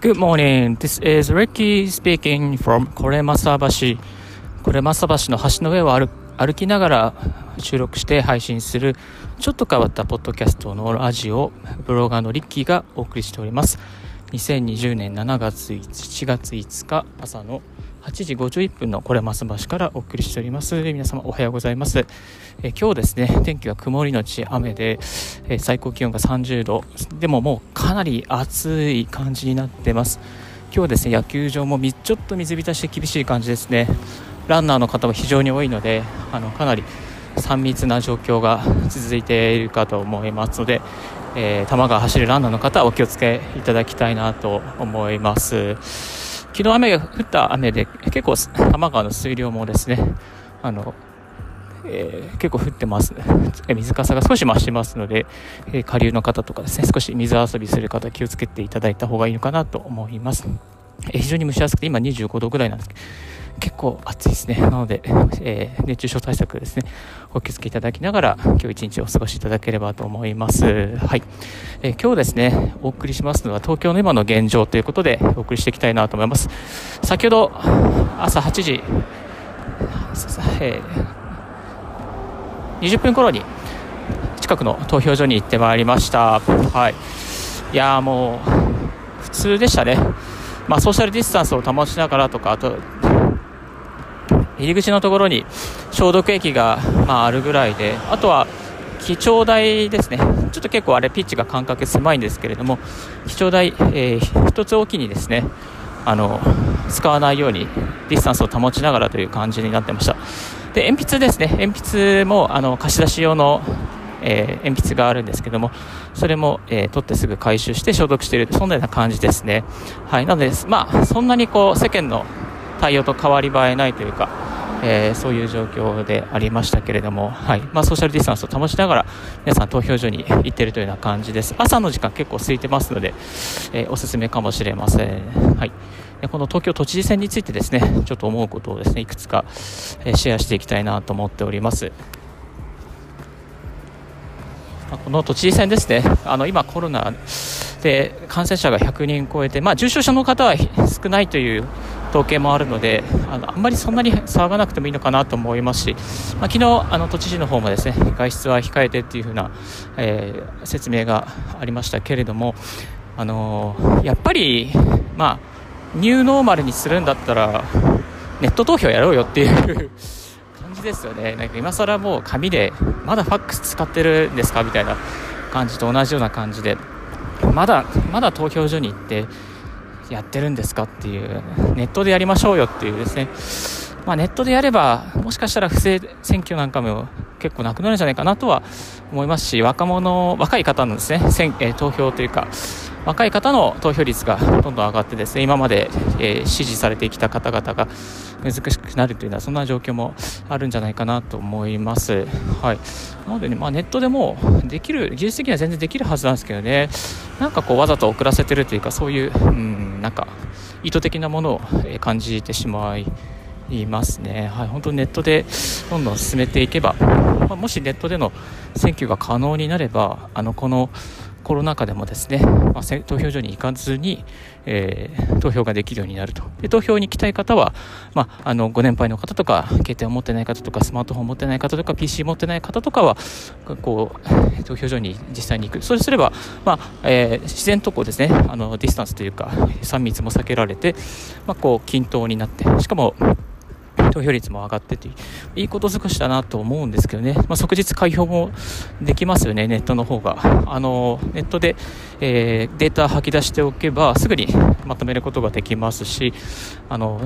Good morning. This is Ricky speaking from コレマサ橋。コレマサ橋の橋の上を歩歩きながら収録して配信するちょっと変わったポッドキャストのラジオブロガーのリッキーがお送りしております。2020年7月7月5日朝の8時51分のこれます橋からお送りしております。皆様おはようございます、え今日ですね天気は曇りのち雨で、え最高気温が30度。でももうかなり暑い感じになってます。今日ですね野球場もちょっと水浸しで厳しい感じですね。ランナーの方も非常に多いのであのかなり3密な状況が続いているかと思いますので、えー、球が走るランナーの方はお気をつけいただきたいなと思います。昨日雨が降った雨で結構多摩川の水量もですねあの、えー、結構降ってます。水かさが少し増してますので、えー、下流の方とかですね少し水遊びする方気をつけていただいた方がいいのかなと思います、えー、非常に蒸し暑くて今25度ぐらいなんですけど結構暑いですね。なので、えー、熱中症対策ですね、お気をつけいただきながら、今日一日お過ごしいただければと思います。はい。えー、今日ですね、お送りしますのは東京の今の現状ということでお送りしていきたいなと思います。先ほど、朝8時、えー、20分頃に近くの投票所に行ってまいりました。はい。いやもう、普通でしたね。まあ、ソーシャルディスタンスを保ちながらとか、あと、入り口のところに消毒液が、まあ、あるぐらいであとは記帳台ですね。ちょっと結構あれピッチが間隔狭いんですけれども記帳台、えー、1つおきにですねあの使わないようにディスタンスを保ちながらという感じになってました。で鉛筆ですね。鉛筆もあの貸し出し用の、えー、鉛筆があるんですけどもそれも、えー、取ってすぐ回収して消毒しているそんなような感じですね。はい。なのでまあそんなにこう世間の対応と変わり映えないというかえー、そういう状況でありましたけれども、はい。まあ、ソーシャルディスタンスを保ちながら皆さん投票所に行っているというような感じです。朝の時間結構空いてますので、えー、おすすめかもしれません、はい、この東京都知事選についてですねちょっと思うことをですねいくつか、えシェアしていきたいなと思っております。この都知事選ですね。あの今コロナで感染者が100人超えて、まあ、重症者の方は少ないという統計もあるのであのあんまりそんなに騒がなくてもいいのかなと思いますし、まあ、昨日あの都知事の方もですね外出は控えてっていう風な、えー、説明がありましたけれども、あのー、やっぱり、まあ、ニューノーマルにするんだったらネット投票やろうよっていう 感じですよね。なんか今更もう紙でまだファックス使ってるんですかみたいな感じと同じような感じでまだまだ投票所に行ってやってるんですかっていうネットでやりましょうよっていうですね、まあ、ネットでやればもしかしたら不正選挙なんかも結構なくなるんじゃないかなとは思いますし若者若い方のですね選、え、投票というか若い方の投票率がどんどん上がってですね今まで、えー、支持されてきた方々が難しくなるというのはそんな状況もあるんじゃないかなと思います。はい、なのでね、まあ、ネットでもできる技術的には全然できるはずなんですけどねなんかこうわざと遅らせてるというかそういう、うん、なんか意図的なものを感じてしまいいますね、はい、本当にネットでどんどん進めていけば、まあ、もしネットでの選挙が可能になればあのこのコロナ禍でもですね、まあ、投票所に行かずに、えー、投票ができるようになると。で投票に行きたい方は、まあ、あのご年配の方とか携帯を持ってない方とかスマートフォンを持ってない方とか PC 持ってない方とかはこう投票所に実際に行く。そうすれば、まあえー、自然とこうですねあのディスタンスというか3密も避けられて、まあ、こう均等になってしかも投票率も上がってていいこと尽くしだなと思うんですけどね、まあ、即日開票もできますよね、ネットの方が。あのネットで、えー、データ吐き出しておけばすぐにまとめることができますし、あの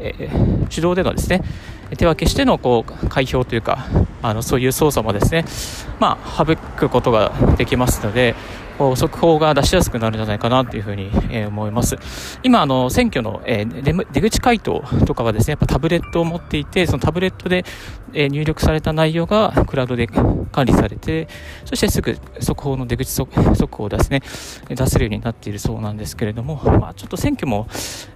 えー、手動でのですね手分けしてのこう開票というかあのそういう操作もですね、まあ、省くことができますので、速報が出しやすくなるんじゃないかなというふうに、えー、思います。今、あの、選挙の、えー、出口回答とかはですね、やっぱタブレットを持っていて、そのタブレットで、えー、入力された内容がクラウドで管理されて、そしてすぐ速報の出口速報をですね、出せるようになっているそうなんですけれども、まあ、ちょっと選挙も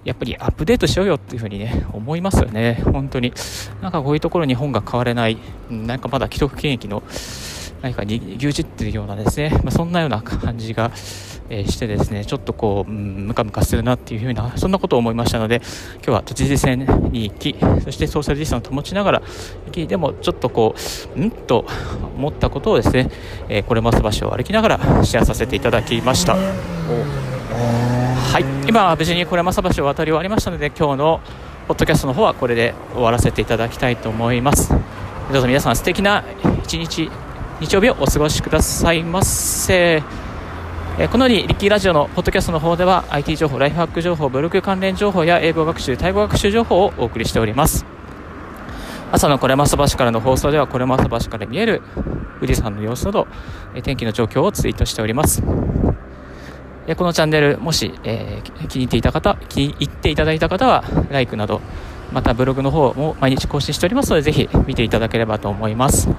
やっぱりアップデートしようよっていうふうにね、思いますよね、本当に。なんかこういうところ日本が変われない、なんかまだ既得権益の何かに牛耳ってるようなですね、まあ、そんなような感じが、えー、してですねちょっとこう、うん、ムカムカするなっていうふうなそんなことを思いましたので今日は都知事選に行きそしてソーシャルディスタンスを保ちながら行きでもちょっとこううんと思ったことをですね、えー、これます場所を歩きながらシェアさせていただきました。はい。今無事にこれます橋を渡り終わりましたので今日のポッドキャストの方はこれで終わらせていただきたいと思います。どうぞ皆さん素敵な一日日曜日をお過ごしくださいませ。えこのようにリッキーラジオのポッドキャストの方では IT 情報、ライフハック情報、ブログ関連情報や英語学習、タイ語学習情報をお送りしております。朝のこれます橋からの放送ではこれます橋から見える富士山の様子など天気の状況をツイートしております。このチャンネルもし、えー、気に入っていた方気に入っていただいた方は LIKE などまたブログの方も毎日更新しておりますのでぜひ見ていただければと思います。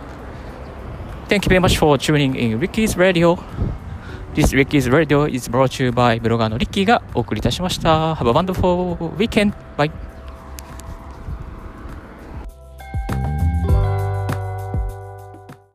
Thank you very much for tuning in Ricky's Radio This Ricky's Radio is brought to you by ブロガーのリッキーがお送りいたしました Have a wonderful weekend! Bye!